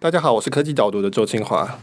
大家好，我是科技导读的周清华。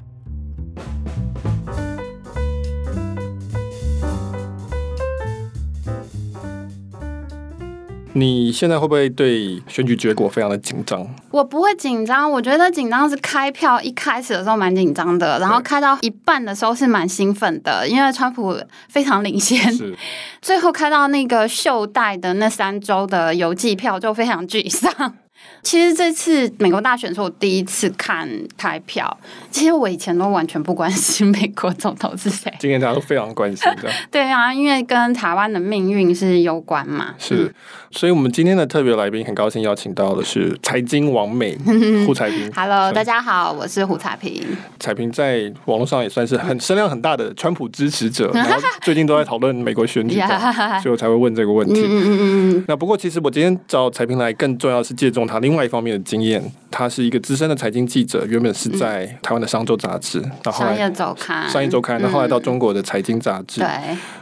你现在会不会对选举结果非常的紧张？我不会紧张，我觉得紧张是开票一开始的时候蛮紧张的，然后开到一半的时候是蛮兴奋的，因为川普非常领先。最后开到那个袖带的那三周的邮寄票就非常沮丧。其实这次美国大选是我第一次看开票。其实我以前都完全不关心美国总统是谁，今天大家都非常关心的。对啊，因为跟台湾的命运是有关嘛。是，所以我们今天的特别来宾很高兴邀请到的是财经王美 胡彩萍。Hello，大家好，我是胡彩萍。彩萍在网络上也算是很声量很大的川普支持者，然后最近都在讨论美国选举，所以我才会问这个问题。嗯嗯嗯。那不过其实我今天找彩萍来，更重要是借重他另外一方面的经验。他是一个资深的财经记者，原本是在台湾的商周杂志，然后商业周刊，商业周刊，然后后来到中国的财经杂志。对，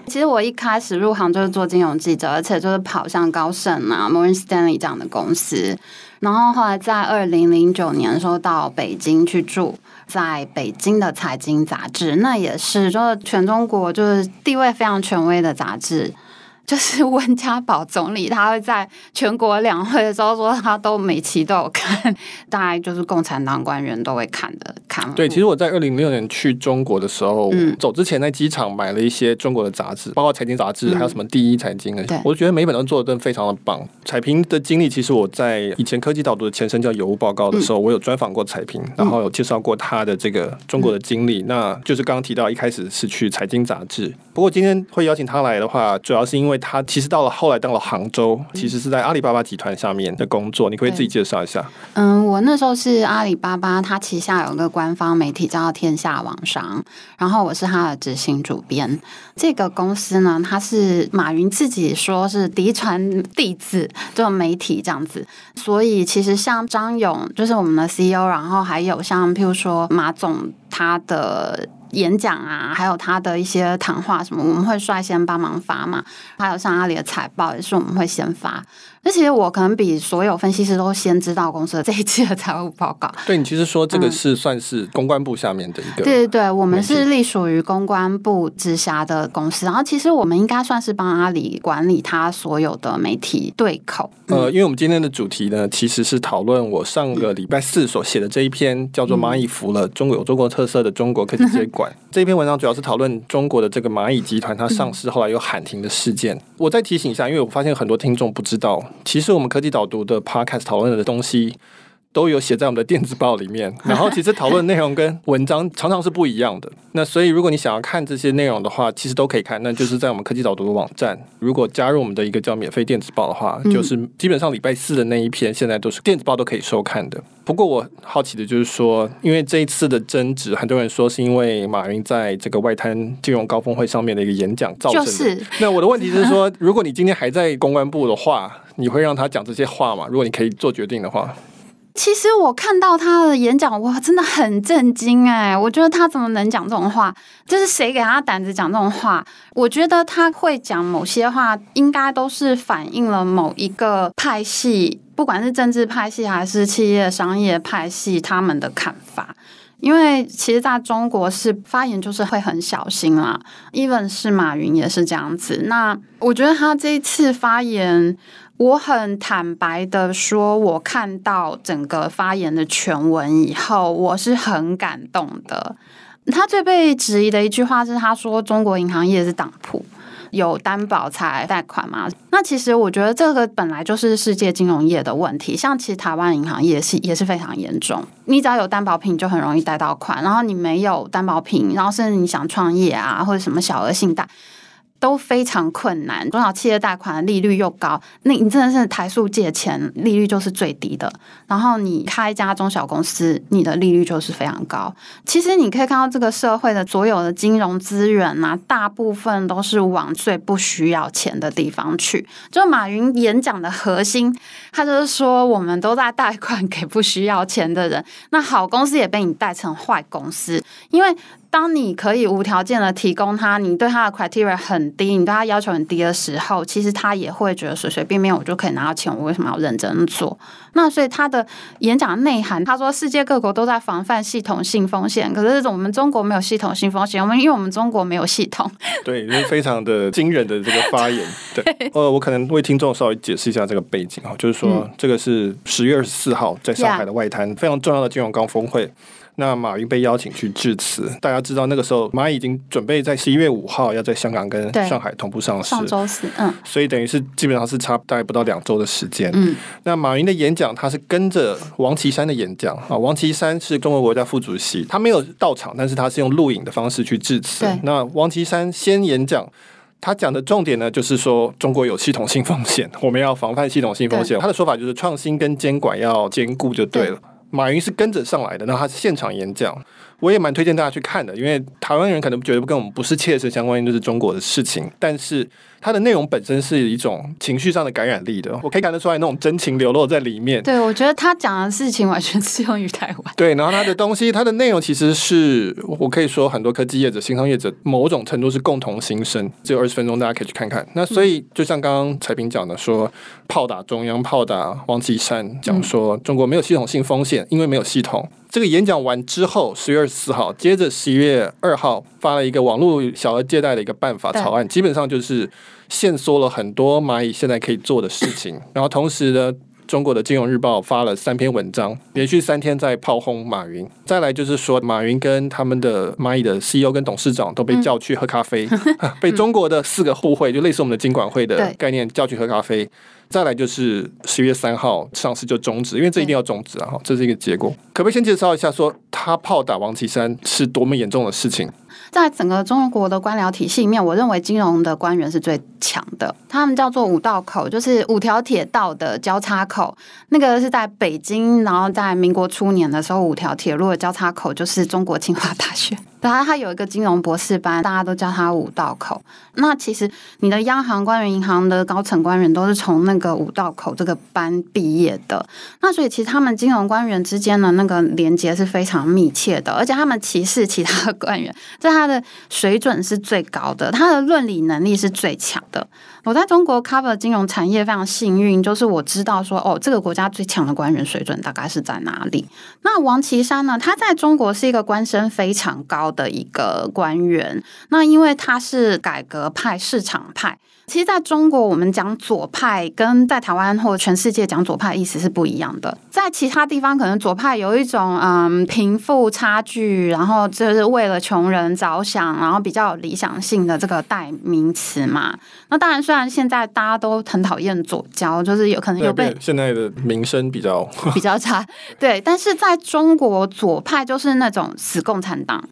其实我一开始入行就是做金融记者，而且就是跑向高盛啊、摩根士丹利这样的公司。然后后来在二零零九年的时候到北京去住，在北京的财经杂志，那也是就是全中国就是地位非常权威的杂志。就是 温家宝总理，他会在全国两会的时候说，他都每期都有看，大概就是共产党官员都会看的看。对，其实我在二零零六年去中国的时候，嗯、走之前在机场买了一些中国的杂志，包括财经杂志，还有什么第一财经的，嗯、我觉得每一本都做的都非常的棒。彩屏的经历，其实我在以前科技导读的前身叫有物报告的时候，嗯、我有专访过彩屏，然后有介绍过他的这个中国的经历。嗯、那就是刚刚提到一开始是去财经杂志，不过今天会邀请他来的话，主要是因为。他其实到了后来到了杭州，其实是在阿里巴巴集团下面的工作。你可以自己介绍一下。嗯，我那时候是阿里巴巴，他旗下有个官方媒体叫天下网商，然后我是他的执行主编。这个公司呢，它是马云自己说是嫡传弟子，这种媒体这样子。所以其实像张勇就是我们的 CEO，然后还有像譬如说马总他的。演讲啊，还有他的一些谈话什么，我们会率先帮忙发嘛。还有像阿里的财报，也是我们会先发。那其实我可能比所有分析师都先知道公司的这一期的财务报告。对，你其实说这个是算是公关部下面的一个。对对对，我们是隶属于公关部直辖的公司。然后其实我们应该算是帮阿里管理他所有的媒体对口。呃，因为我们今天的主题呢，其实是讨论我上个礼拜四所写的这一篇，叫做《蚂蚁服了中国有中国特色的中国科技接管》这篇文章，主要是讨论中国的这个蚂蚁集团它上市后来又喊停的事件。我再提醒一下，因为我发现很多听众不知道。其实我们科技导读的 podcast 讨论的东西都有写在我们的电子报里面，然后其实讨论内容跟文章常常是不一样的。那所以如果你想要看这些内容的话，其实都可以看，那就是在我们科技导读的网站。如果加入我们的一个叫免费电子报的话，就是基本上礼拜四的那一篇，现在都是电子报都可以收看的。不过我好奇的就是说，因为这一次的争执，很多人说是因为马云在这个外滩金融高峰会上面的一个演讲造成的。就是。那我的问题是说，如果你今天还在公关部的话，你会让他讲这些话吗？如果你可以做决定的话。其实我看到他的演讲，我真的很震惊哎！我觉得他怎么能讲这种话？就是谁给他胆子讲这种话？我觉得他会讲某些话，应该都是反映了某一个派系，不管是政治派系还是企业商业派系，他们的看法。因为其实在中国是发言就是会很小心啦，even 是马云也是这样子。那我觉得他这一次发言。我很坦白的说，我看到整个发言的全文以后，我是很感动的。他最被质疑的一句话是，他说中国银行业是党铺，有担保才贷款嘛。那其实我觉得这个本来就是世界金融业的问题，像其实台湾银行业是也是非常严重。你只要有担保品，就很容易贷到款，然后你没有担保品，然后甚至你想创业啊，或者什么小额信贷。都非常困难，中小企业贷款的利率又高，那你真的是台塑借钱利率就是最低的。然后你开一家中小公司，你的利率就是非常高。其实你可以看到这个社会的所有的金融资源啊，大部分都是往最不需要钱的地方去。就马云演讲的核心，他就是说我们都在贷款给不需要钱的人，那好公司也被你带成坏公司，因为。当你可以无条件的提供他，你对他的 criteria 很低，你对他要求很低的时候，其实他也会觉得随随便便我就可以拿到钱，我为什么要认真做？那所以他的演讲内涵，他说世界各国都在防范系统性风险，可是这种我们中国没有系统性风险，我们因为我们中国没有系统。对，就是非常的惊人的这个发言。对，呃，我可能为听众稍微解释一下这个背景啊，就是说、嗯、这个是十月二十四号在上海的外滩.非常重要的金融高峰会。那马云被邀请去致辞，大家知道那个时候蚂蚁已经准备在十一月五号要在香港跟上海同步上市，上周四，嗯，所以等于是基本上是差大概不到两周的时间。嗯，那马云的演讲他是跟着王岐山的演讲啊，王岐山是中国国家副主席，他没有到场，但是他是用录影的方式去致辞。那王岐山先演讲，他讲的重点呢就是说中国有系统性风险，我们要防范系统性风险。他的说法就是创新跟监管要兼顾就对了。对马云是跟着上来的，然后他是现场演讲，我也蛮推荐大家去看的，因为台湾人可能觉得跟我们不是切身相关，就是中国的事情，但是。它的内容本身是一种情绪上的感染力的，我可以看得出来那种真情流露在里面。对，我觉得他讲的事情完全适用于台湾。对，然后他的东西，它的内容其实是我可以说很多科技业者、新创业者某种程度是共同心声。只有二十分钟，大家可以去看看。那所以就像刚刚彩平讲的说，说炮打中央，炮打王岐山，讲说中国没有系统性风险，因为没有系统。这个演讲完之后，十月二十四号，接着十一月二号发了一个网络小额借贷的一个办法草案，基本上就是。限缩了很多蚂蚁现在可以做的事情，然后同时呢，中国的金融日报发了三篇文章，连续三天在炮轰马云。再来就是说，马云跟他们的蚂蚁的 CEO 跟董事长都被叫去喝咖啡，嗯、被中国的四个互惠，就类似我们的金管会的概念叫去喝咖啡。再来就是十月三号上市就终止，因为这一定要终止啊！哈，这是一个结果。可不可以先介绍一下，说他炮打王岐山是多么严重的事情？在整个中国的官僚体系里面，我认为金融的官员是最强的。他们叫做五道口，就是五条铁道的交叉口。那个是在北京，然后在民国初年的时候，五条铁路的交叉口就是中国清华大学。然后他有一个金融博士班，大家都叫他五道口。那其实你的央行官员、银行的高层官员都是从那个五道口这个班毕业的。那所以其实他们金融官员之间的那个连接是非常密切的，而且他们歧视其他的官员，这他的水准是最高的，他的论理能力是最强的。我在中国 cover 金融产业非常幸运，就是我知道说哦，这个国家最强的官员水准大概是在哪里。那王岐山呢？他在中国是一个官声非常高的一个官员。那因为他是改革派、市场派。其实在中国，我们讲左派跟在台湾或全世界讲左派意思是不一样的。在其他地方，可能左派有一种嗯贫富差距，然后就是为了穷人着想，然后比较有理想性的这个代名词嘛。那当然，虽然现在大家都很讨厌左交，就是有可能有被现在的名声比较 比较差，对。但是在中国，左派就是那种死共产党。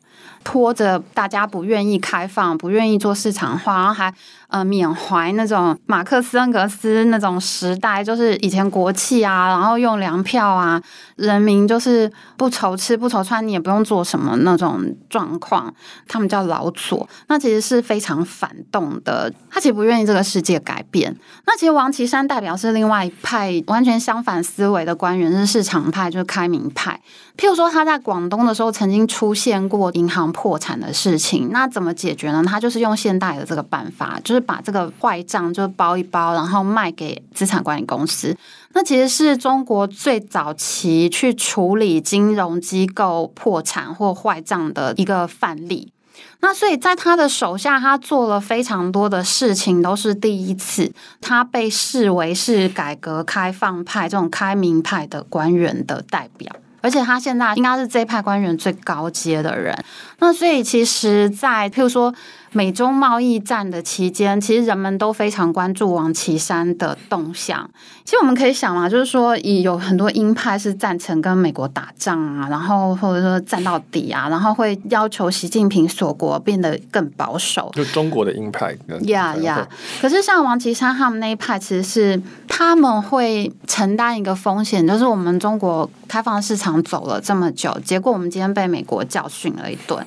拖着大家不愿意开放，不愿意做市场化，然后还呃缅怀那种马克思恩格斯那种时代，就是以前国企啊，然后用粮票啊，人民就是不愁吃不愁穿，你也不用做什么那种状况。他们叫老左，那其实是非常反动的，他其实不愿意这个世界改变。那其实王岐山代表是另外一派，完全相反思维的官员，是市场派，就是开明派。譬如说他在广东的时候，曾经出现过银行破产的事情，那怎么解决呢？他就是用现代的这个办法，就是把这个坏账就包一包，然后卖给资产管理公司。那其实是中国最早期去处理金融机构破产或坏账的一个范例。那所以在他的手下，他做了非常多的事情，都是第一次。他被视为是改革开放派这种开明派的官员的代表。而且他现在应该是这一派官员最高阶的人，那所以其实，在譬如说。美中贸易战的期间，其实人们都非常关注王岐山的动向。其实我们可以想嘛，就是说，有很多鹰派是赞成跟美国打仗啊，然后或者说战到底啊，然后会要求习近平锁国变得更保守。就中国的鹰派。呀呀，可是像王岐山他们那一派，其实是他们会承担一个风险，就是我们中国开放市场走了这么久，结果我们今天被美国教训了一顿。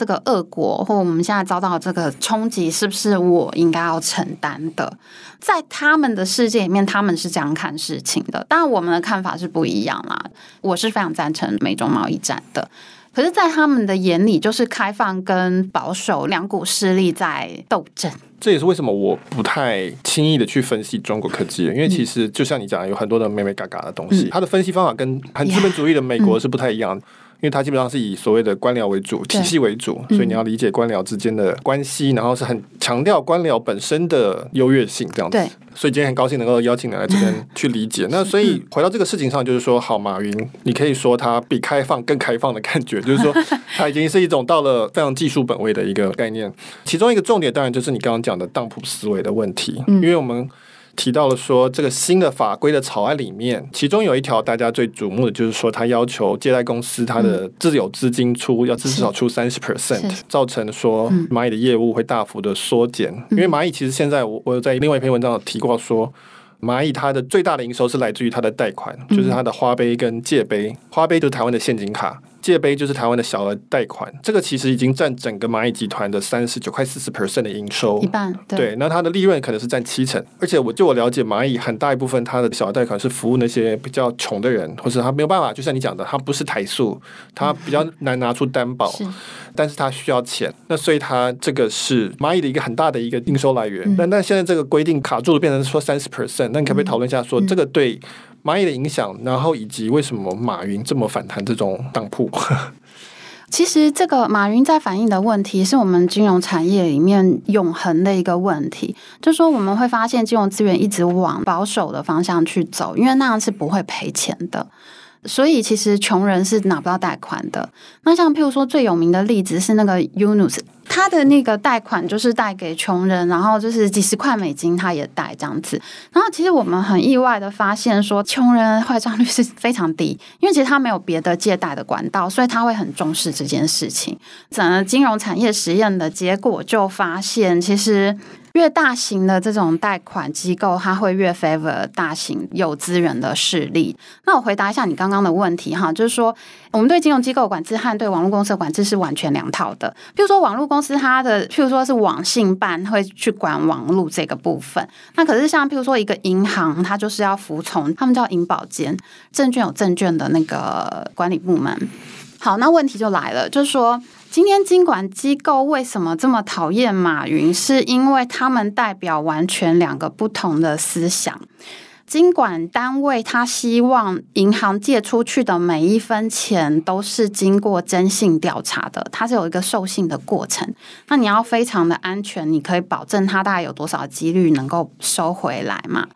这个恶果，或我们现在遭到这个冲击，是不是我应该要承担的？在他们的世界里面，他们是这样看事情的。当然，我们的看法是不一样啦。我是非常赞成美中贸易战的。可是，在他们的眼里，就是开放跟保守两股势力在斗争。这也是为什么我不太轻易的去分析中国科技，因为其实就像你讲的，有很多的美美嘎嘎的东西，它的分析方法跟很资本主义的美国是不太一样的。因为它基本上是以所谓的官僚为主，体系为主，所以你要理解官僚之间的关系，然后是很强调官僚本身的优越性这样子。对，所以今天很高兴能够邀请你来这边去理解。那 所以回到这个事情上，就是说，好，马云，你可以说他比开放更开放的感觉，就是说，他已经是一种到了非常技术本位的一个概念。其中一个重点当然就是你刚刚讲的当铺思维的问题，因为我们。提到了说，这个新的法规的草案里面，其中有一条大家最瞩目的，就是说，他要求借贷公司它的自有资金出要至少出三十 percent，造成说蚂蚁的业务会大幅的缩减。因为蚂蚁其实现在我我有在另外一篇文章有提过说，蚂蚁它的最大的营收是来自于它的贷款，就是它的花呗跟借呗，花呗就是台湾的现金卡。借呗就是台湾的小额贷款，这个其实已经占整个蚂蚁集团的三十九块四十 percent 的营收，一半。对，对，那它的利润可能是占七成，而且我就我了解，蚂蚁很大一部分它的小额贷款是服务那些比较穷的人，或者他没有办法，就像你讲的，他不是台塑，他比较难拿出担保，嗯、但是他需要钱，那所以他这个是蚂蚁的一个很大的一个应收来源。那、嗯、但现在这个规定卡住了，变成说三十 percent，那你可不可以讨论一下，说这个对蚂蚁的影响，然后以及为什么马云这么反弹这种当铺？其实，这个马云在反映的问题，是我们金融产业里面永恒的一个问题。就是说，我们会发现金融资源一直往保守的方向去走，因为那样是不会赔钱的。所以，其实穷人是拿不到贷款的。那像譬如说，最有名的例子是那个 Yunus。他的那个贷款就是贷给穷人，然后就是几十块美金，他也贷这样子。然后其实我们很意外的发现，说穷人坏账率是非常低，因为其实他没有别的借贷的管道，所以他会很重视这件事情。整个金融产业实验的结果就发现，其实。越大型的这种贷款机构，它会越 favor 大型有资源的势力。那我回答一下你刚刚的问题哈，就是说我们对金融机构管制和对网络公司的管制是完全两套的。譬如说网络公司，它的譬如说是网信办会去管网络这个部分，那可是像譬如说一个银行，它就是要服从他们叫银保监，证券有证券的那个管理部门。好，那问题就来了，就是说。今天金管机构为什么这么讨厌马云？是因为他们代表完全两个不同的思想。金管单位他希望银行借出去的每一分钱都是经过征信调查的，它是有一个授信的过程。那你要非常的安全，你可以保证它大概有多少几率能够收回来嘛？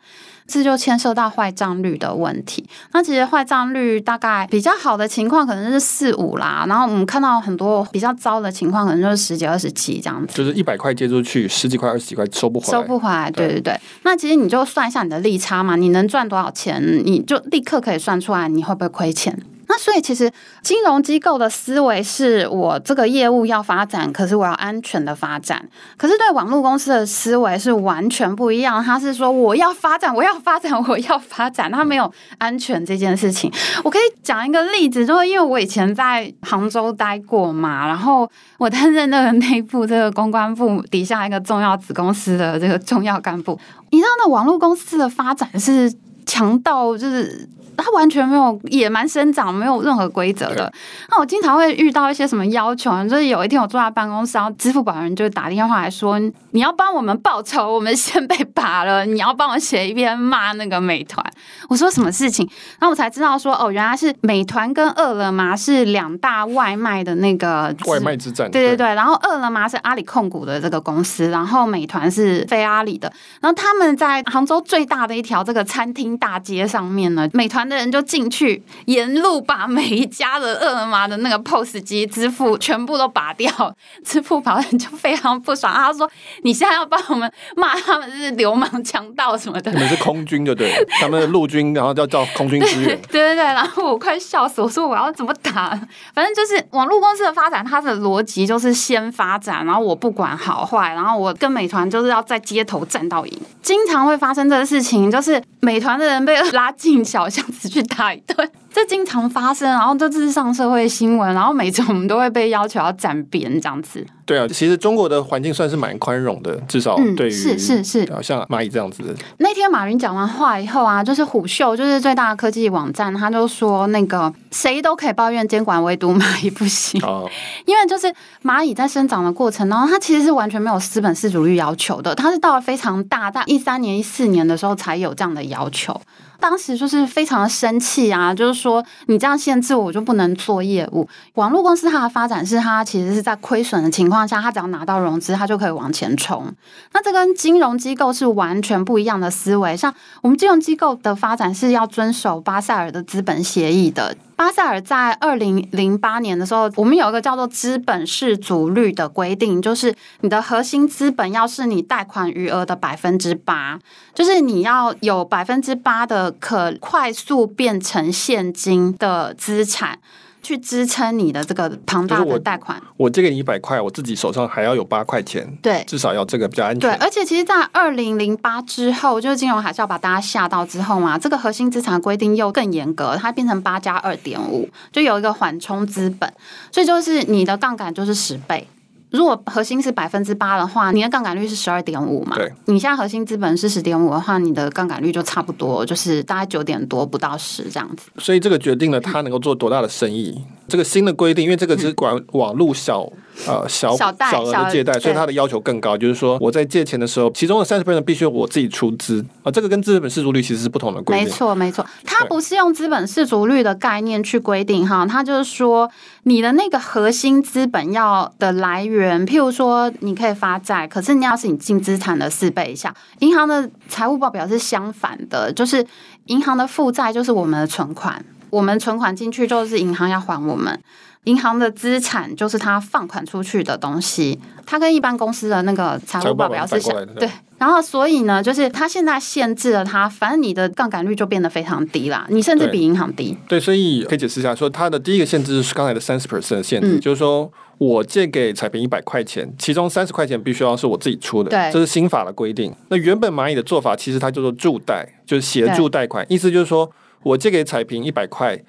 这就牵涉到坏账率的问题。那其实坏账率大概比较好的情况可能是四五啦，然后我们看到很多比较糟的情况，可能就是十几、二十几这样子。就是一百块借出去，十几块、二十几块收不回来。收不回来，对对对。那其实你就算一下你的利差嘛，你能赚多少钱，你就立刻可以算出来，你会不会亏钱？那所以其实金融机构的思维是我这个业务要发展，可是我要安全的发展。可是对网络公司的思维是完全不一样，他是说我要发展，我要发展，我要发展，他没有安全这件事情。我可以讲一个例子，就是因为我以前在杭州待过嘛，然后我担任那个内部这个公关部底下一个重要子公司的这个重要干部，你知道那网络公司的发展是强到就是。他完全没有野蛮生长，没有任何规则的。那我经常会遇到一些什么要求，就是有一天我坐在办公室，然后支付宝人就打电话来说：“你要帮我们报仇，我们先被 拔了，你要帮我写一篇骂那个美团。”我说什么事情？然后我才知道说哦，原来是美团跟饿了么是两大外卖的那个外卖之战。对对对，然后饿了么是阿里控股的这个公司，然后美团是非阿里的。然后他们在杭州最大的一条这个餐厅大街上面呢，美团。的人就进去，沿路把每一家的饿了么的那个 POS 机支付全部都拔掉，支付宝人就非常不爽，他说：“你现在要帮我们骂他们是流氓强盗什么的。”你们是空军就对了，他们的陆军，然后要叫空军支援。对对对，然后我快笑死，我说我要怎么打？反正就是网络公司的发展，它的逻辑就是先发展，然后我不管好坏，然后我跟美团就是要在街头战到赢。经常会发生这个事情，就是美团的人被拉进小巷。子去打一顿，这经常发生。然后这次上社会新闻，然后每次我们都会被要求要站边这样子。对啊，其实中国的环境算是蛮宽容的，至少对于、嗯、是是是，像蚂蚁这样子的。那天马云讲完话以后啊，就是虎嗅，就是最大的科技网站，他就说那个谁都可以抱怨监管，唯独蚂蚁不行。哦，因为就是蚂蚁在生长的过程当中，它其实是完全没有资本市主率要求的，它是到了非常大，在一三年、一四年的时候才有这样的要求。当时就是非常的生气啊，就是说你这样限制我，就不能做业务。网络公司它的发展是它其实是在亏损的情况下，它只要拿到融资，它就可以往前冲。那这跟金融机构是完全不一样的思维。像我们金融机构的发展是要遵守巴塞尔的资本协议的。巴塞尔在二零零八年的时候，我们有一个叫做资本市足率的规定，就是你的核心资本要是你贷款余额的百分之八，就是你要有百分之八的可快速变成现金的资产。去支撑你的这个庞大的贷款。我借给你一百块，我自己手上还要有八块钱。对，至少要这个比较安全。对，而且其实，在二零零八之后，就是金融海啸把大家吓到之后嘛，这个核心资产规定又更严格，它变成八加二点五，就有一个缓冲资本，所以就是你的杠杆就是十倍。如果核心是百分之八的话，你的杠杆率是十二点五嘛？对，你现在核心资本是十点五的话，你的杠杆率就差不多，就是大概九点多不到十这样子。所以这个决定了他能够做多大的生意。嗯、这个新的规定，因为这个只管网路小。呃，小小额的借贷，所以它的要求更高。就是说，我在借钱的时候，其中的三十 percent 必须我自己出资啊、呃。这个跟资本市足率其实是不同的规定。没错，没错，它不是用资本市足率的概念去规定哈，它就是说你的那个核心资本要的来源，譬如说你可以发债，可是你要是你净资产的四倍以下，银行的财务报表是相反的，就是银行的负债就是我们的存款，我们存款进去就是银行要还我们。银行的资产就是它放款出去的东西，它跟一般公司的那个财务报表是相对。然后，所以呢，就是它现在限制了它，反正你的杠杆率就变得非常低啦，你甚至比银行低。对，所以可以解释一下，说它的第一个限制是刚才的三十 percent 的限制，嗯、就是说我借给彩平一百块钱，其中三十块钱必须要是我自己出的，对，这是新法的规定。那原本蚂蚁的做法其实它叫做助贷，就是协助贷款，意思就是说我借给彩平一百块。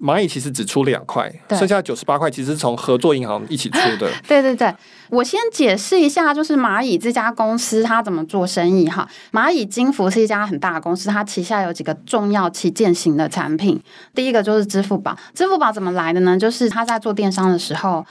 蚂蚁其实只出两块，剩下九十八块其实是从合作银行一起出的。对对对，我先解释一下，就是蚂蚁这家公司它怎么做生意哈。蚂蚁金服是一家很大的公司，它旗下有几个重要旗舰型的产品。第一个就是支付宝，支付宝怎么来的呢？就是它在做电商的时候。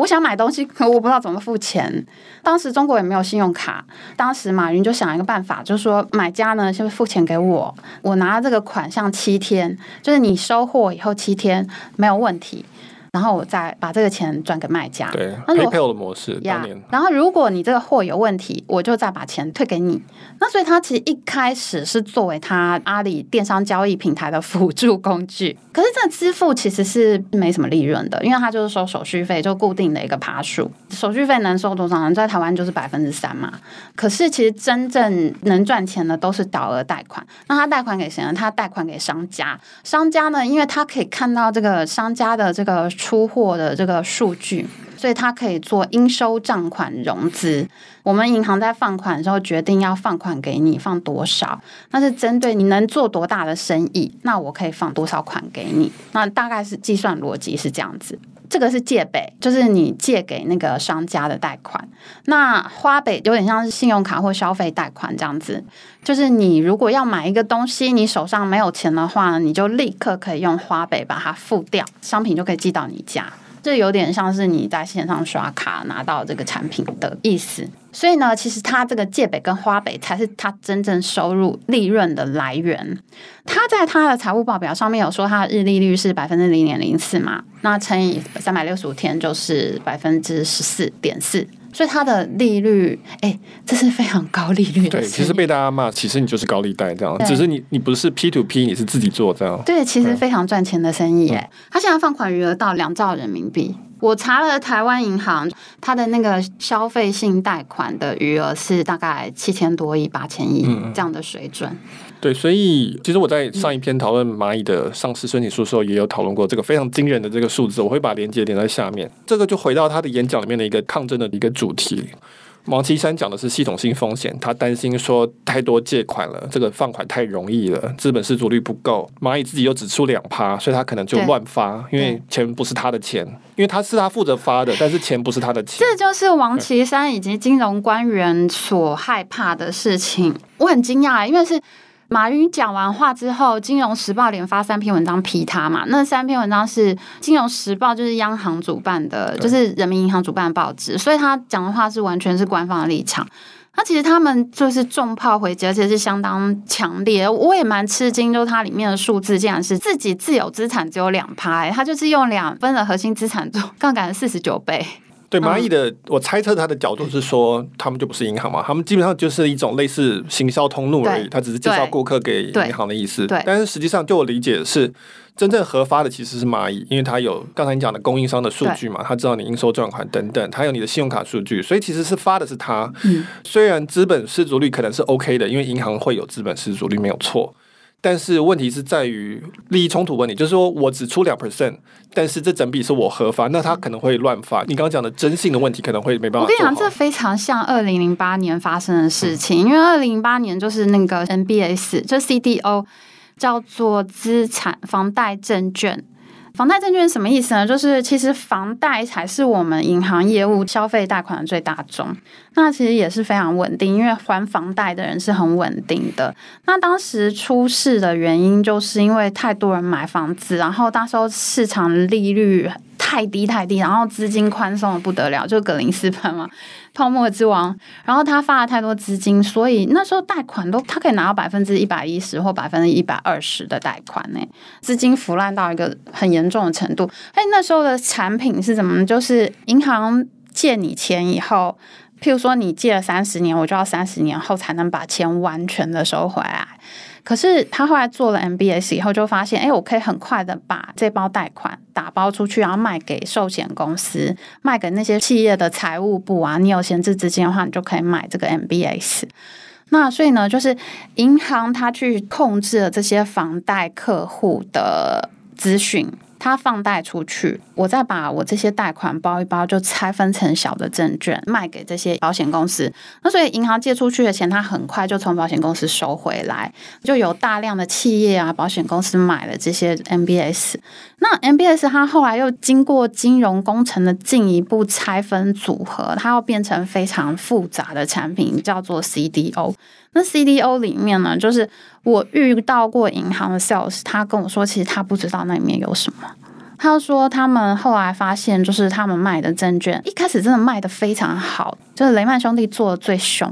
我想买东西，可我不知道怎么付钱。当时中国也没有信用卡，当时马云就想一个办法，就是说买家呢先付钱给我，我拿这个款项七天，就是你收货以后七天没有问题。然后我再把这个钱转给卖家，对，PayPal 的模式。呀，然后如果你这个货有问题，我就再把钱退给你。那所以它其实一开始是作为它阿里电商交易平台的辅助工具。可是这支付其实是没什么利润的，因为它就是收手续费，就固定的一个爬数。手续费能收多少呢？在台湾就是百分之三嘛。可是其实真正能赚钱的都是小额贷款。那他贷款给谁呢？他贷款给商家。商家呢，因为他可以看到这个商家的这个。出货的这个数据，所以它可以做应收账款融资。我们银行在放款的时候决定要放款给你，放多少，那是针对你能做多大的生意，那我可以放多少款给你。那大概是计算逻辑是这样子。这个是借呗，就是你借给那个商家的贷款。那花呗有点像是信用卡或消费贷款这样子，就是你如果要买一个东西，你手上没有钱的话，你就立刻可以用花呗把它付掉，商品就可以寄到你家。这有点像是你在线上刷卡拿到这个产品的意思。所以呢，其实他这个借北跟花北才是他真正收入利润的来源。他在他的财务报表上面有说，他的日利率是百分之零点零四嘛，那乘以三百六十五天就是百分之十四点四。所以它的利率，哎，这是非常高利率的。对，其实被大家骂，其实你就是高利贷这样，只是你你不是 P to P，你是自己做这样。对，其实非常赚钱的生意哎。他现在放款余额到两兆人民币。我查了台湾银行，它的那个消费性贷款的余额是大概七千多亿、八千亿这样的水准。对，所以其实我在上一篇讨论蚂蚁的上市申请书的时候，也有讨论过这个非常惊人的这个数字。我会把链接连在下面。这个就回到他的演讲里面的一个抗争的一个主题。王岐山讲的是系统性风险，他担心说太多借款了，这个放款太容易了，资本失足率不够。蚂蚁自己又只出两趴，所以他可能就乱发，因为钱不是他的钱，因为他是他负责发的，但是钱不是他的钱。这就是王岐山以及金融官员所害怕的事情。我很惊讶，因为是。马云讲完话之后，《金融时报》连发三篇文章批他嘛。那三篇文章是《金融时报》就是央行主办的，就是人民银行主办的报纸，所以他讲的话是完全是官方的立场。那其实他们就是重炮回击，而且是相当强烈。我也蛮吃惊，就是它里面的数字竟然是自己自有资产只有两趴，他就是用两分的核心资产做杠杆四十九倍。对蚂蚁的，我猜测它的角度是说，他们就不是银行嘛，他们基本上就是一种类似行销通路而已，他只是介绍顾客给银行的意思。对，但是实际上，就我理解是，真正核发的其实是蚂蚁，因为它有刚才你讲的供应商的数据嘛，他知道你应收账款等等，他有你的信用卡数据，所以其实是发的是它。嗯，虽然资本失足率可能是 OK 的，因为银行会有资本失足率没有错。但是问题是在于利益冲突问题，就是说我只出两 percent，但是这整笔是我合发，那他可能会乱发。你刚刚讲的征信的问题可能会没办法。我跟你讲，这非常像二零零八年发生的事情，嗯、因为二零零八年就是那个 NBS 就 CDO 叫做资产房贷证券。房贷证券什么意思呢？就是其实房贷才是我们银行业务消费贷款的最大宗，那其实也是非常稳定，因为还房贷的人是很稳定的。那当时出事的原因，就是因为太多人买房子，然后当时候市场利率太低太低，然后资金宽松的不得了，就格林斯潘嘛。泡沫之王，然后他发了太多资金，所以那时候贷款都他可以拿到百分之一百一十或百分之一百二十的贷款呢，资金腐烂到一个很严重的程度。哎，那时候的产品是怎么？就是银行借你钱以后，譬如说你借了三十年，我就要三十年后才能把钱完全的收回来。可是他后来做了 MBS 以后，就发现，哎，我可以很快的把这包贷款打包出去，然后卖给寿险公司，卖给那些企业的财务部啊。你有闲置资金的话，你就可以买这个 MBS。那所以呢，就是银行它去控制了这些房贷客户的资讯。他放贷出去，我再把我这些贷款包一包，就拆分成小的证券卖给这些保险公司。那所以银行借出去的钱，他很快就从保险公司收回来，就有大量的企业啊、保险公司买了这些 MBS。那 MBS 它后来又经过金融工程的进一步拆分组合，它要变成非常复杂的产品，叫做 CDO。那 CDO 里面呢，就是我遇到过银行的 sales，他跟我说，其实他不知道那里面有什么。他说他们后来发现，就是他们卖的证券一开始真的卖的非常好，就是雷曼兄弟做的最凶，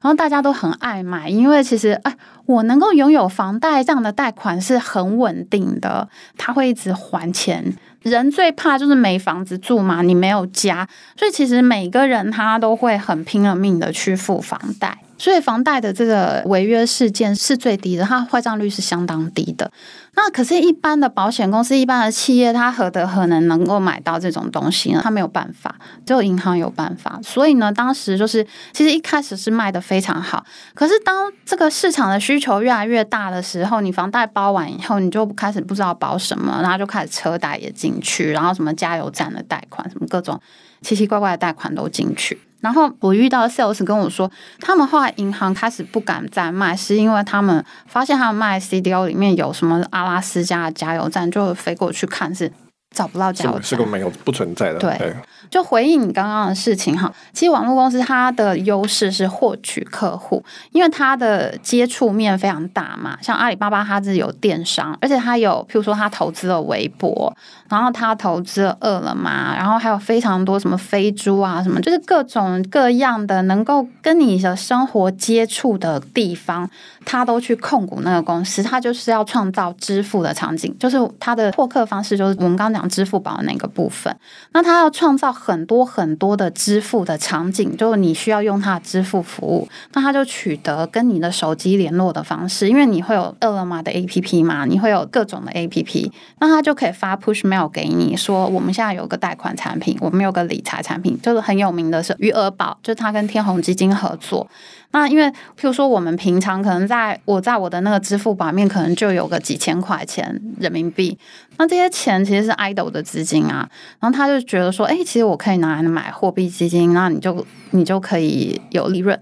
然后大家都很爱买，因为其实哎，我能够拥有房贷这样的贷款是很稳定的，他会一直还钱。人最怕就是没房子住嘛，你没有家，所以其实每个人他都会很拼了命的去付房贷。所以房贷的这个违约事件是最低的，它坏账率是相当低的。那可是，一般的保险公司、一般的企业，它何德何能能够买到这种东西呢？它没有办法，只有银行有办法。所以呢，当时就是其实一开始是卖的非常好。可是当这个市场的需求越来越大的时候，你房贷包完以后，你就开始不知道保什么，然后就开始车贷也进去，然后什么加油站的贷款，什么各种奇奇怪怪的贷款都进去。然后我遇到 sales 跟我说，他们后来银行开始不敢再卖，是因为他们发现他们卖 CDO 里面有什么阿拉斯加的加油站，就飞过去看是。找不到加油站，是个没有不存在的。对，对就回应你刚刚的事情哈。其实网络公司它的优势是获取客户，因为它的接触面非常大嘛。像阿里巴巴，它是有电商，而且它有，譬如说它投资了微博，然后它投资了饿了么，然后还有非常多什么飞猪啊，什么就是各种各样的能够跟你的生活接触的地方，它都去控股那个公司。它就是要创造支付的场景，就是它的获客方式，就是我们刚刚讲。支付宝的那个部分。那它要创造很多很多的支付的场景，就是你需要用它支付服务，那它就取得跟你的手机联络的方式，因为你会有饿了么的 APP 嘛，你会有各种的 APP，那它就可以发 push mail 给你说，我们现在有个贷款产品，我们有个理财产品，就是很有名的是余额宝，就是他跟天弘基金合作。那因为，譬如说，我们平常可能在我在我的那个支付宝面，可能就有个几千块钱人民币。那这些钱其实是 idle 的资金啊。然后他就觉得说，哎，其实我可以拿来买货币基金，那你就你就可以有利润。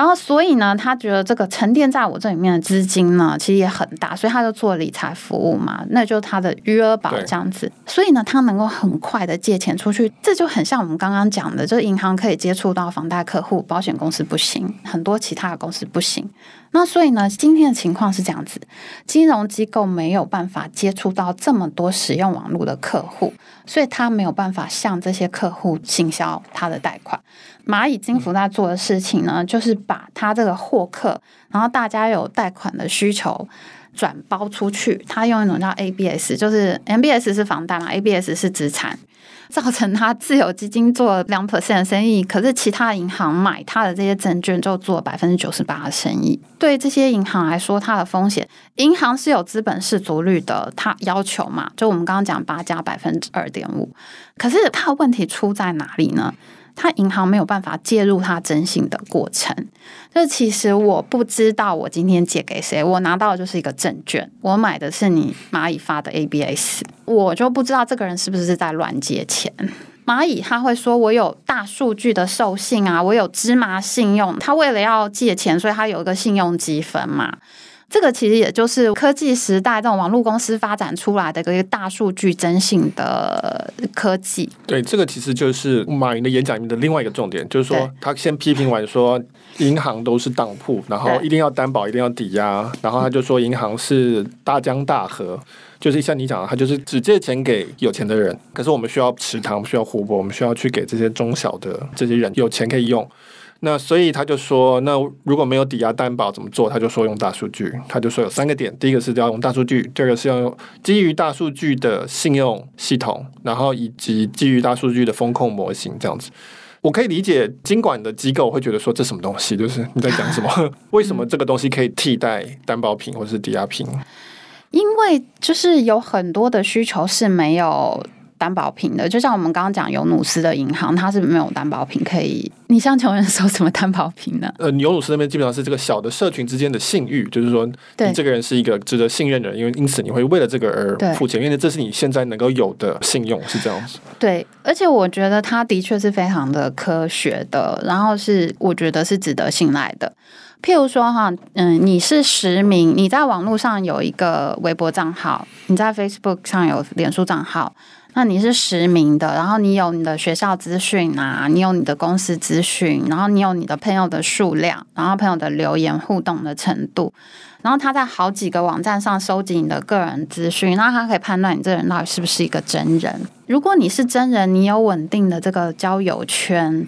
然后，所以呢，他觉得这个沉淀在我这里面的资金呢，其实也很大，所以他就做理财服务嘛，那就是他的余额宝这样子。所以呢，他能够很快的借钱出去，这就很像我们刚刚讲的，就是银行可以接触到房贷客户，保险公司不行，很多其他的公司不行。那所以呢，今天的情况是这样子，金融机构没有办法接触到这么多使用网络的客户，所以他没有办法向这些客户行销他的贷款。蚂蚁金服在做的事情呢，就是把他这个获客，然后大家有贷款的需求转包出去，他用一种叫 ABS，就是 MBS 是房贷嘛，ABS 是资产。造成他自有基金做两 percent 的生意，可是其他银行买他的这些证券就做百分之九十八的生意。对这些银行来说，它的风险，银行是有资本市足率的，它要求嘛，就我们刚刚讲八加百分之二点五。可是它的问题出在哪里呢？他银行没有办法介入他征信的过程，这其实我不知道我今天借给谁，我拿到的就是一个证券，我买的是你蚂蚁发的 ABS，我就不知道这个人是不是在乱借钱。蚂蚁他会说我有大数据的授信啊，我有芝麻信用，他为了要借钱，所以他有一个信用积分嘛。这个其实也就是科技时代这种网络公司发展出来的一个大数据征信的科技。对，这个其实就是马云的演讲里面的另外一个重点，就是说他先批评完说银行都是当铺，然后一定要担保，一定要抵押，然后他就说银行是大江大河，就是像你讲的，他就是只借钱给有钱的人，可是我们需要池塘，需要湖泊，我们需要去给这些中小的这些人有钱可以用。那所以他就说，那如果没有抵押担保怎么做？他就说用大数据。他就说有三个点：第一个是要用大数据，第二个是要用基于大数据的信用系统，然后以及基于大数据的风控模型。这样子，我可以理解金管的机构会觉得说这什么东西？就是 你在讲什么？为什么这个东西可以替代担保品或是抵押品？因为就是有很多的需求是没有。担保品的，就像我们刚刚讲尤努斯的银行，它是没有担保品可以。你向穷人收什么担保品呢？呃，尤努斯那边基本上是这个小的社群之间的信誉，就是说，你这个人是一个值得信任的人，因为因此你会为了这个而付钱，因为这是你现在能够有的信用，是这样子。对，而且我觉得它的确是非常的科学的，然后是我觉得是值得信赖的。譬如说哈，嗯，你是实名，你在网络上有一个微博账号，你在 Facebook 上有脸书账号。那你是实名的，然后你有你的学校资讯啊，你有你的公司资讯，然后你有你的朋友的数量，然后朋友的留言互动的程度，然后他在好几个网站上收集你的个人资讯，那他可以判断你这人到底是不是一个真人。如果你是真人，你有稳定的这个交友圈，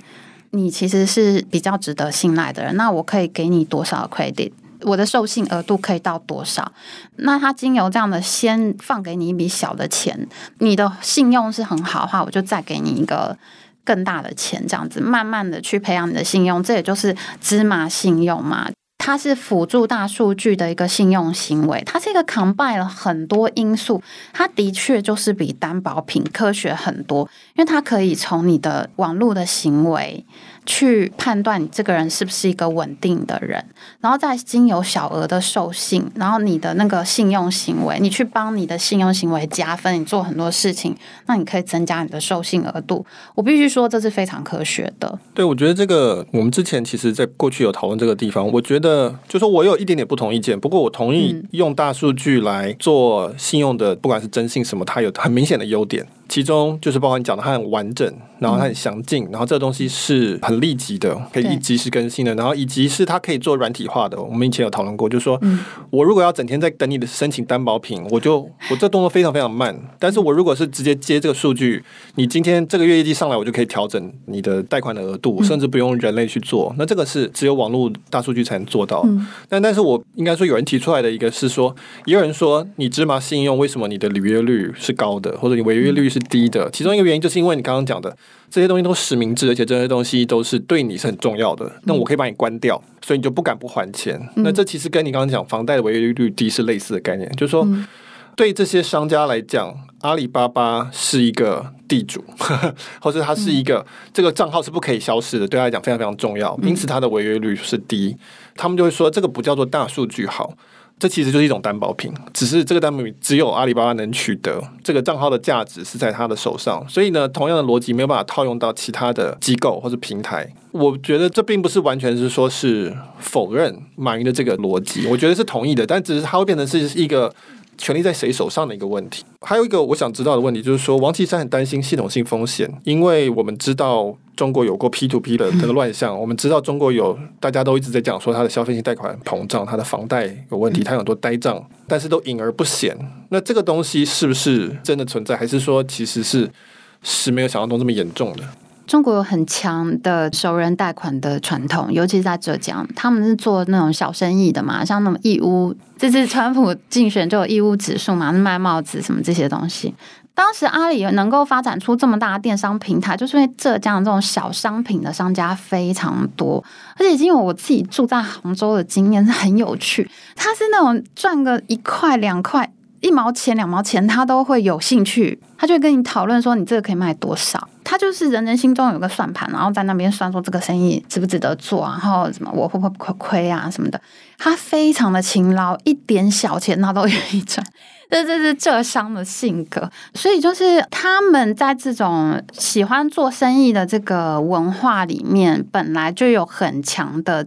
你其实是比较值得信赖的人，那我可以给你多少 credit？我的授信额度可以到多少？那他经由这样的先放给你一笔小的钱，你的信用是很好的话，我就再给你一个更大的钱，这样子慢慢的去培养你的信用，这也就是芝麻信用嘛。它是辅助大数据的一个信用行为，它是一个 combine 了很多因素，它的确就是比担保品科学很多，因为它可以从你的网络的行为。去判断你这个人是不是一个稳定的人，然后再经由小额的授信，然后你的那个信用行为，你去帮你的信用行为加分，你做很多事情，那你可以增加你的授信额度。我必须说，这是非常科学的。对，我觉得这个我们之前其实在过去有讨论这个地方，我觉得就说我有一点点不同意见，不过我同意用大数据来做信用的，不管是征信什么，它有很明显的优点。其中就是包括你讲的，它很完整，然后它很详尽，然后这个东西是很立即的，可以及时更新的，然后以及是它可以做软体化的。我们以前有讨论过，就是说我如果要整天在等你的申请担保品，我就我这动作非常非常慢。但是我如果是直接接这个数据，你今天这个月业绩上来，我就可以调整你的贷款的额度，甚至不用人类去做。那这个是只有网络大数据才能做到。但但是我应该说，有人提出来的一个是说，也有人说你芝麻信用为什么你的履约率是高的，或者你违约率是低的？其中一个原因就是因为你刚刚讲的这些东西都实名制，而且这些东西都是对你是很重要的。那我可以把你关掉，所以你就不敢不还钱。那这其实跟你刚刚讲房贷的违约率低是类似的概念，就是说对这些商家来讲，阿里巴巴是一个地主，或者它是一个这个账号是不可以消失的，对他来讲非常非常重要，因此它的违约率是低。他们就会说这个不叫做大数据好。这其实就是一种担保品，只是这个担保品只有阿里巴巴能取得，这个账号的价值是在他的手上，所以呢，同样的逻辑没有办法套用到其他的机构或者平台。我觉得这并不是完全是说是否认马云的这个逻辑，我觉得是同意的，但只是它会变成是一个。权力在谁手上的一个问题，还有一个我想知道的问题就是说，王岐山很担心系统性风险，因为我们知道中国有过 P to P 的这个乱象，我们知道中国有大家都一直在讲说它的消费性贷款膨胀，它的房贷有问题，它有很多呆账，但是都隐而不显。那这个东西是不是真的存在，还是说其实是是没有想象中这么严重的？中国有很强的熟人贷款的传统，尤其是在浙江，他们是做那种小生意的嘛，像那种义乌，这次川普竞选就有义乌指数嘛，卖帽子什么这些东西。当时阿里能够发展出这么大的电商平台，就是因为浙江这种小商品的商家非常多，而且因为我自己住在杭州的经验是很有趣，他是那种赚个一块两块。一毛钱两毛钱，他都会有兴趣，他就跟你讨论说你这个可以卖多少。他就是人人心中有个算盘，然后在那边算说这个生意值不值得做，然后什么我会不会亏亏啊什么的。他非常的勤劳，一点小钱他都愿意赚。这这是浙商的性格，所以就是他们在这种喜欢做生意的这个文化里面，本来就有很强的。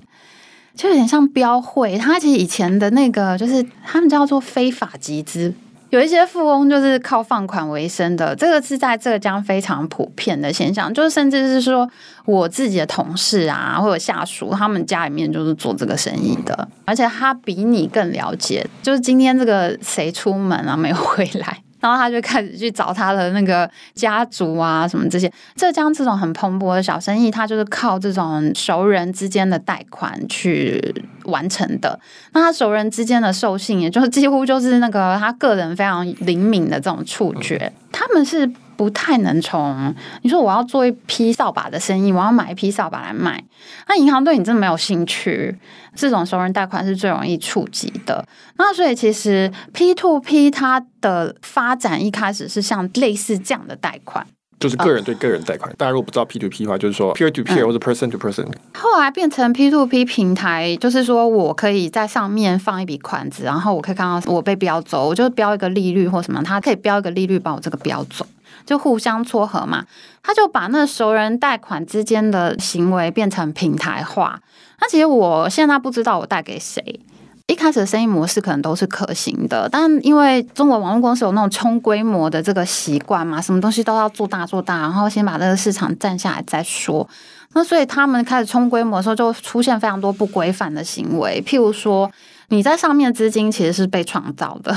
就有点像标会，他其实以前的那个就是他们叫做非法集资，有一些富翁就是靠放款为生的，这个是在浙江非常普遍的现象，就是甚至是说我自己的同事啊或者下属，他们家里面就是做这个生意的，而且他比你更了解，就是今天这个谁出门啊没有回来。然后他就开始去找他的那个家族啊，什么这些。浙江这种很蓬勃的小生意，他就是靠这种熟人之间的贷款去完成的。那他熟人之间的授信，也就是几乎就是那个他个人非常灵敏的这种触觉，他们是。不太能从你说我要做一批扫把的生意，我要买一批扫把来卖，那银行对你真的没有兴趣。这种熟人贷款是最容易触及的。那所以其实 P to P 它的发展一开始是像类似这样的贷款，就是个人对个人贷款。大家如果不知道 P to P 的话，就是说 peer to peer 或者 person to person。后来变成 P to P 平台，就是说我可以在上面放一笔款子，然后我可以看到我被标走，我就标一个利率或什么，它可以标一个利率把我这个标走。就互相撮合嘛，他就把那熟人贷款之间的行为变成平台化。那其实我现在不知道我贷给谁，一开始的生意模式可能都是可行的，但因为中国网络公司有那种冲规模的这个习惯嘛，什么东西都要做大做大，然后先把这个市场占下来再说。那所以他们开始冲规模的时候，就出现非常多不规范的行为，譬如说你在上面资金其实是被创造的。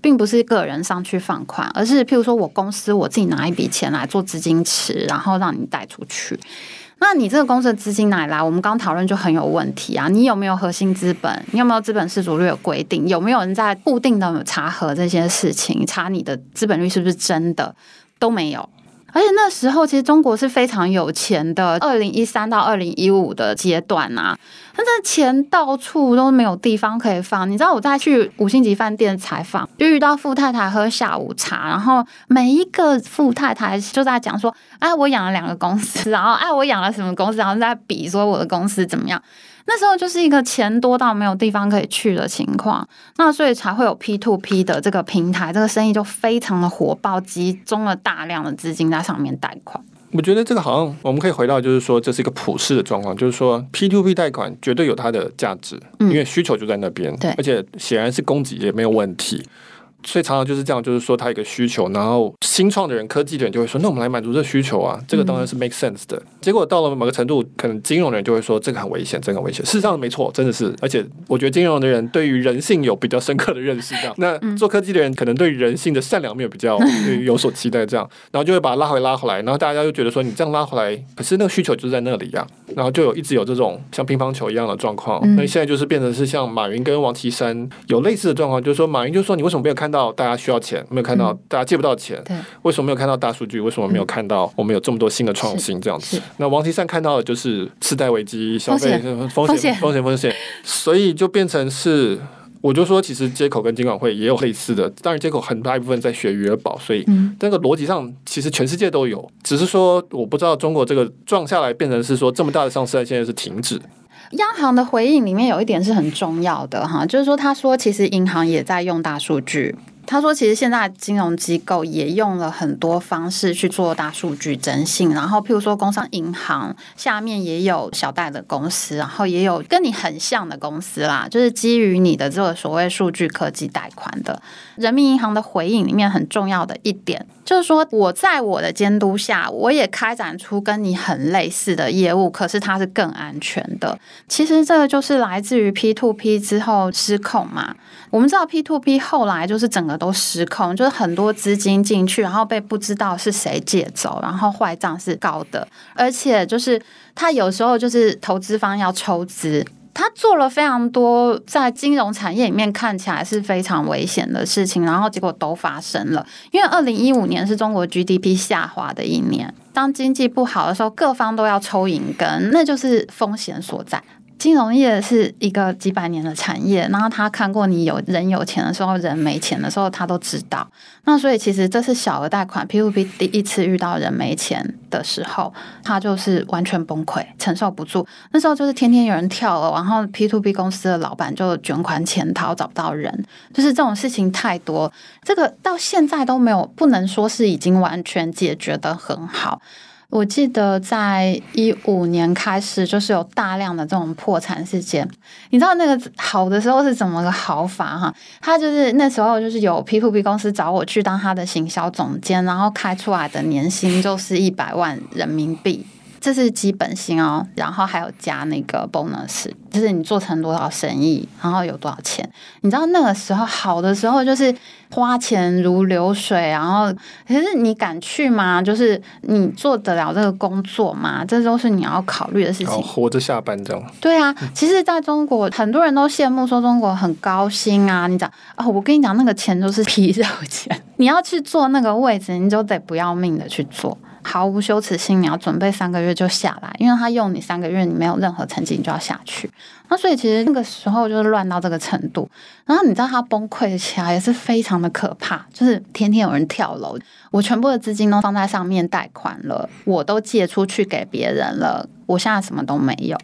并不是个人上去放款，而是譬如说我公司我自己拿一笔钱来做资金池，然后让你贷出去。那你这个公司的资金哪来？我们刚讨论就很有问题啊！你有没有核心资本？你有没有资本市足率有规定？有没有人在固定的查核这些事情？查你的资本率是不是真的？都没有。而且那时候其实中国是非常有钱的，二零一三到二零一五的阶段啊，那这钱到处都没有地方可以放。你知道我在去五星级饭店采访，就遇到富太太喝下午茶，然后每一个富太太就在讲说：“哎，我养了两个公司，然后哎，我养了什么公司，然后在比说我的公司怎么样。”那时候就是一个钱多到没有地方可以去的情况，那所以才会有 P to P 的这个平台，这个生意就非常的火爆，集中了大量的资金在上面贷款。我觉得这个好像我们可以回到，就是说这是一个普世的状况，就是说 P to P 贷款绝对有它的价值，因为需求就在那边，对，而且显然是供给也没有问题。所以常常就是这样，就是说他有一个需求，然后新创的人、科技的人就会说，那我们来满足这需求啊，这个当然是 make sense 的。嗯、结果到了某个程度，可能金融的人就会说，这个很危险，这个很危险。事实上没错，真的是，而且我觉得金融的人对于人性有比较深刻的认识，这样。那做科技的人可能对人性的善良面比较 有所期待，这样，然后就会把他拉回拉回来，然后大家就觉得说，你这样拉回来，可是那个需求就在那里呀、啊，然后就有一直有这种像乒乓球一样的状况。嗯、那现在就是变成是像马云跟王岐山有类似的状况，就是说马云就说，你为什么没有看到大家需要钱，没有看到大家借不到钱？对，为什么没有看到大数据？为什么没有看到我们有这么多新的创新？这样子，那王岐山看到的就是次贷危机、消费风险、风险、风险、所以就变成是，我就说，其实接口跟监管会也有类似的，当然接口很大一部分在学余额宝，所以那个逻辑上其实全世界都有，只是说我不知道中国这个撞下来变成是说这么大的上市案现在是停止。央行的回应里面有一点是很重要的哈，就是说他说其实银行也在用大数据。他说：“其实现在金融机构也用了很多方式去做大数据征信，然后譬如说，工商银行下面也有小贷的公司，然后也有跟你很像的公司啦，就是基于你的这个所谓数据科技贷款的。人民银行的回应里面很重要的一点，就是说我在我的监督下，我也开展出跟你很类似的业务，可是它是更安全的。其实这个就是来自于 P to P 之后失控嘛。我们知道 P to P 后来就是整个。”都失控，就是很多资金进去，然后被不知道是谁借走，然后坏账是高的，而且就是他有时候就是投资方要抽资，他做了非常多在金融产业里面看起来是非常危险的事情，然后结果都发生了。因为二零一五年是中国 GDP 下滑的一年，当经济不好的时候，各方都要抽银根，那就是风险所在。金融业是一个几百年的产业，然后他看过你有人有钱的时候，人没钱的时候，他都知道。那所以其实这是小额贷款 P2P 第一次遇到人没钱的时候，他就是完全崩溃，承受不住。那时候就是天天有人跳楼，然后 P2P 公司的老板就卷款潜逃，找不到人，就是这种事情太多。这个到现在都没有，不能说是已经完全解决得很好。我记得在一五年开始，就是有大量的这种破产事件。你知道那个好的时候是怎么个好法哈？他就是那时候就是有 P to P 公司找我去当他的行销总监，然后开出来的年薪就是一百万人民币。这是基本薪哦，然后还有加那个 bonus，就是你做成多少生意，然后有多少钱。你知道那个时候好的时候就是花钱如流水，然后可是你敢去吗？就是你做得了这个工作吗？这都是你要考虑的事情。活着下班这样。对啊，其实在中国很多人都羡慕说中国很高薪啊。你讲哦，我跟你讲那个钱都是皮肉钱，你要去做那个位置，你就得不要命的去做。毫无羞耻心，你要准备三个月就下来，因为他用你三个月，你没有任何成绩，你就要下去。那所以其实那个时候就是乱到这个程度。然后你知道他崩溃起来也是非常的可怕，就是天天有人跳楼，我全部的资金都放在上面贷款了，我都借出去给别人了，我现在什么都没有。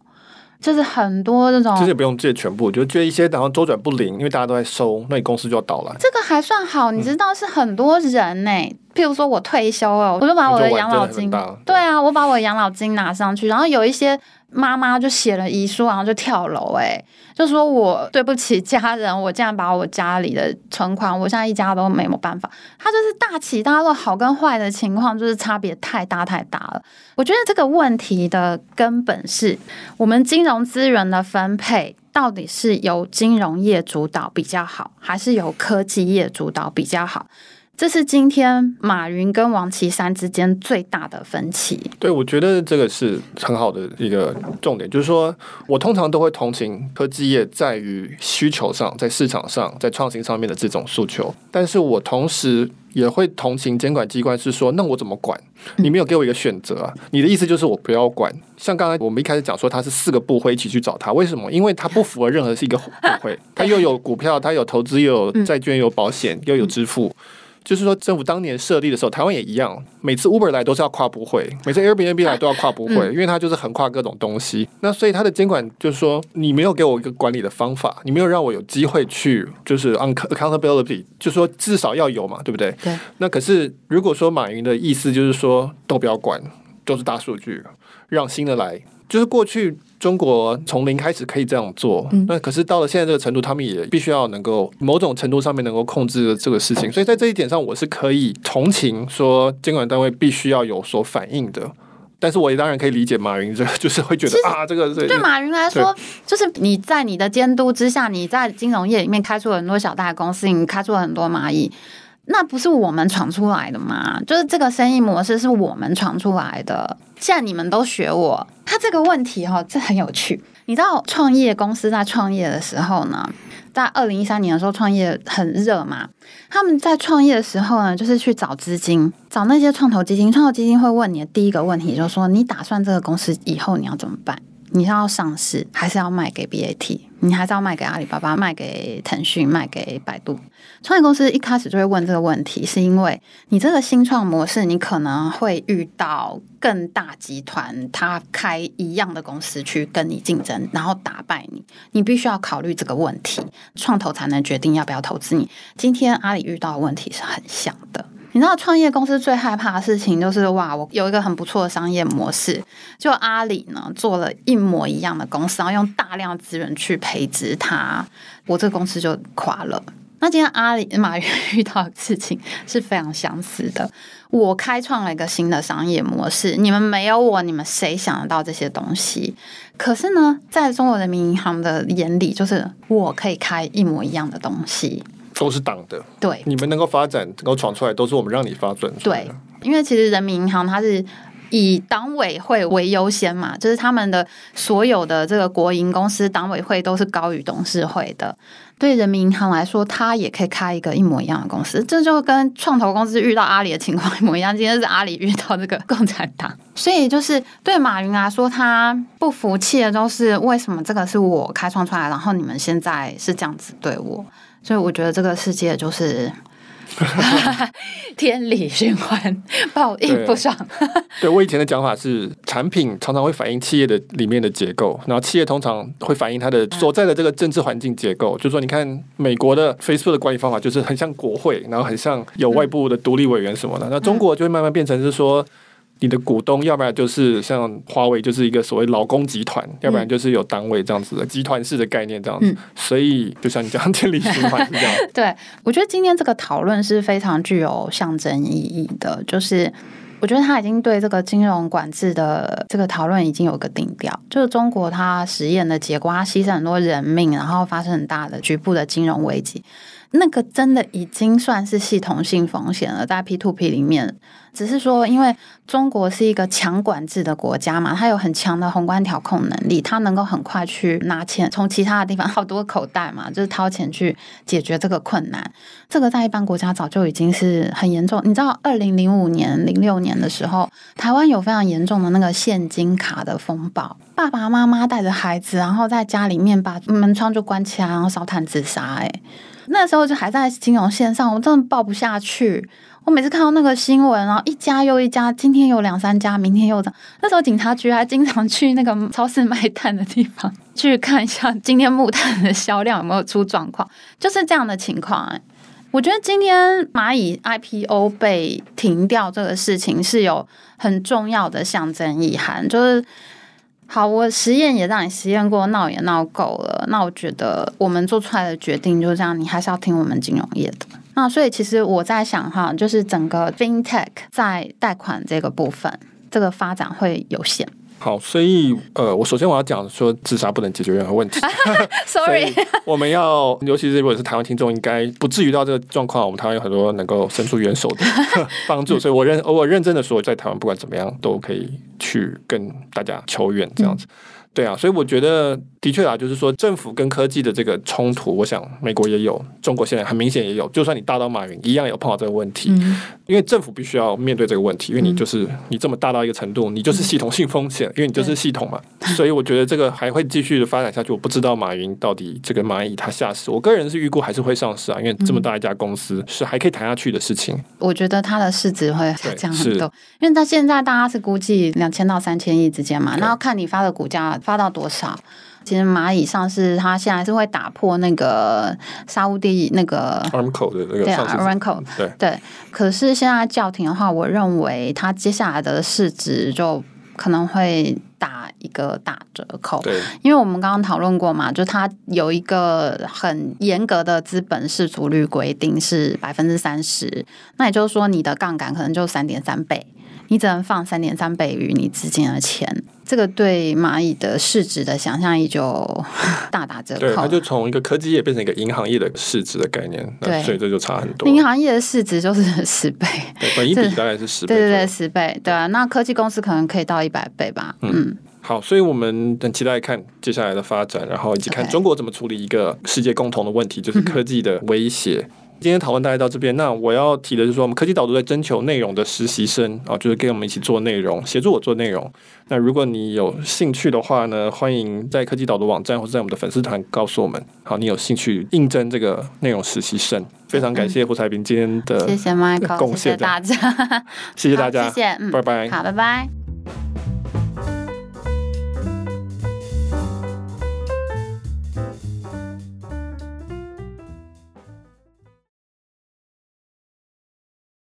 就是很多这种，其实也不用借全部，就借一些，然后周转不灵，因为大家都在收，那你公司就要倒了。这个还算好，你知道是很多人呢、欸。嗯譬如说，我退休了，我就把我的养老金，对啊，我把我的养老金拿上去，然后有一些妈妈就写了遗书，然后就跳楼，哎，就说我对不起家人，我竟然把我家里的存款，我现在一家都没有办法。他就是大起大落，好跟坏的情况就是差别太大太大了。我觉得这个问题的根本是我们金融资源的分配到底是由金融业主导比较好，还是由科技业主导比较好？这是今天马云跟王岐山之间最大的分歧。对，我觉得这个是很好的一个重点，就是说我通常都会同情科技业在于需求上，在市场上，在创新上面的这种诉求，但是我同时也会同情监管机关，是说那我怎么管？你没有给我一个选择啊！你的意思就是我不要管？像刚才我们一开始讲说，他是四个部会一起去找他，为什么？因为他不符合任何是一个部会，他又有股票，他有投资，又有债券，又有保险，又有支付。就是说，政府当年设立的时候，台湾也一样。每次 Uber 来都是要跨部会，每次 Airbnb 来都要跨部会，因为它就是横跨各种东西。那所以它的监管就是说，你没有给我一个管理的方法，你没有让我有机会去，就是 accountability，就是说至少要有嘛，对不对？对。那可是如果说马云的意思就是说，都不要管，都是大数据，让新的来。就是过去中国从零开始可以这样做，那、嗯、可是到了现在这个程度，他们也必须要能够某种程度上面能够控制这个事情。所以在这一点上，我是可以同情说监管单位必须要有所反应的。但是我也当然可以理解马云这个，就是会觉得啊，这个对马云来说，就是你在你的监督之下，你在金融业里面开出了很多小大公司，你开出了很多蚂蚁。那不是我们闯出来的吗？就是这个生意模式是我们闯出来的。现在你们都学我，他这个问题哈，这很有趣。你知道创业公司在创业的时候呢，在二零一三年的时候创业很热嘛？他们在创业的时候呢，就是去找资金，找那些创投基金。创投基金会问你的第一个问题，就是说你打算这个公司以后你要怎么办？你是要上市，还是要卖给 BAT？你还是要卖给阿里巴巴、卖给腾讯、卖给百度？创业公司一开始就会问这个问题，是因为你这个新创模式，你可能会遇到更大集团，他开一样的公司去跟你竞争，然后打败你。你必须要考虑这个问题，创投才能决定要不要投资你。今天阿里遇到的问题是很像的。你知道创业公司最害怕的事情就是哇，我有一个很不错的商业模式，就阿里呢做了一模一样的公司，然后用大量资源去培植它，我这个公司就垮了。那今天阿里马云遇到的事情是非常相似的，我开创了一个新的商业模式，你们没有我，你们谁想得到这些东西？可是呢，在中国人民银行的眼里，就是我可以开一模一样的东西。都是党的，对，你们能够发展、能够闯出来，都是我们让你发展。对，因为其实人民银行它是以党委会为优先嘛，就是他们的所有的这个国营公司党委会都是高于董事会的。对人民银行来说，它也可以开一个一模一样的公司，这就跟创投公司遇到阿里的情况一模一样。今天是阿里遇到这个共产党，所以就是对马云来说，他不服气的都是为什么这个是我开创出来，然后你们现在是这样子对我。所以我觉得这个世界就是 天理循环，报应不爽。对，我以前的讲法是，产品常常会反映企业的里面的结构，然后企业通常会反映它的所在的这个政治环境结构。就是说，你看美国的 Facebook 的管理方法就是很像国会，然后很像有外部的独立委员什么的。那中国就会慢慢变成是说。你的股东，要不然就是像华为，就是一个所谓劳工集团，要不然就是有单位这样子的集团式的概念这样子。嗯、所以，就像你讲，建立循环是这样。对，我觉得今天这个讨论是非常具有象征意义的，就是我觉得他已经对这个金融管制的这个讨论已经有个定调，就是中国它实验的结果，它牺牲很多人命，然后发生很大的局部的金融危机。那个真的已经算是系统性风险了，在 P2P 里面，只是说，因为中国是一个强管制的国家嘛，它有很强的宏观调控能力，它能够很快去拿钱从其他的地方好多口袋嘛，就是掏钱去解决这个困难。这个在一般国家早就已经是很严重。你知道，二零零五年、零六年的时候，台湾有非常严重的那个现金卡的风暴，爸爸妈妈带着孩子，然后在家里面把门窗就关起来，然后烧炭自杀，哎。那时候就还在金融线上，我真的抱不下去。我每次看到那个新闻，然后一家又一家，今天有两三家，明天又涨。那时候警察局还经常去那个超市卖炭的地方去看一下今天木炭的销量有没有出状况，就是这样的情况。哎，我觉得今天蚂蚁 IPO 被停掉这个事情是有很重要的象征意涵，就是。好，我实验也让你实验过，闹也闹够了。那我觉得我们做出来的决定就是这样，你还是要听我们金融业的。那所以其实我在想哈，就是整个 FinTech 在贷款这个部分，这个发展会有限。好，所以呃，我首先我要讲说，自杀不能解决任何问题。Sorry，我们要，尤其是如果是台湾听众，应该不至于到这个状况。我们台湾有很多能够伸出援手的 帮助，所以我认我认真的说，在台湾不管怎么样，都可以去跟大家求援这样子。嗯对啊，所以我觉得的确啊，就是说政府跟科技的这个冲突，我想美国也有，中国现在很明显也有。就算你大到马云，一样有碰到这个问题，嗯、因为政府必须要面对这个问题，因为你就是你这么大到一个程度，你就是系统性风险，因为你就是系统嘛。所以我觉得这个还会继续的发展下去。我不知道马云到底这个蚂蚁它下市，我个人是预估还是会上市啊，因为这么大一家公司是还可以谈下去的事情。我觉得它的市值会下降很多，因为它现在大家是估计两千到三千亿之间嘛，那要看你发的股价。发到多少？其实蚂蚁上市，它现在是会打破那个沙乌地那个 Aramco 的那个对啊，Aramco 对对。可是现在叫停的话，我认为它接下来的市值就可能会打一个打折扣。对，因为我们刚刚讨论过嘛，就它有一个很严格的资本市足率规定是百分之三十，那也就是说你的杠杆可能就三点三倍。你只能放三点三倍于你资金的钱，这个对蚂蚁的市值的想象力就大打折扣。对，它就从一个科技业变成一个银行业的市值的概念，对，所以这就差很多。银行业的市值就是十倍，对，本一比大概是十倍，对对对，十倍，对啊。那科技公司可能可以到一百倍吧。嗯，嗯好，所以我们很期待看接下来的发展，然后以及看中国怎么处理一个世界共同的问题，就是 科技的威胁。嗯今天讨论大概到这边，那我要提的就是说，我们科技导读在征求内容的实习生啊，就是跟我们一起做内容，协助我做内容。那如果你有兴趣的话呢，欢迎在科技导读网站或者在我们的粉丝团告诉我们。好，你有兴趣应征这个内容实习生，非常感谢胡彩平今天的 谢谢 Michael，谢谢大家，谢谢大家，谢谢，嗯，拜拜，好，拜拜。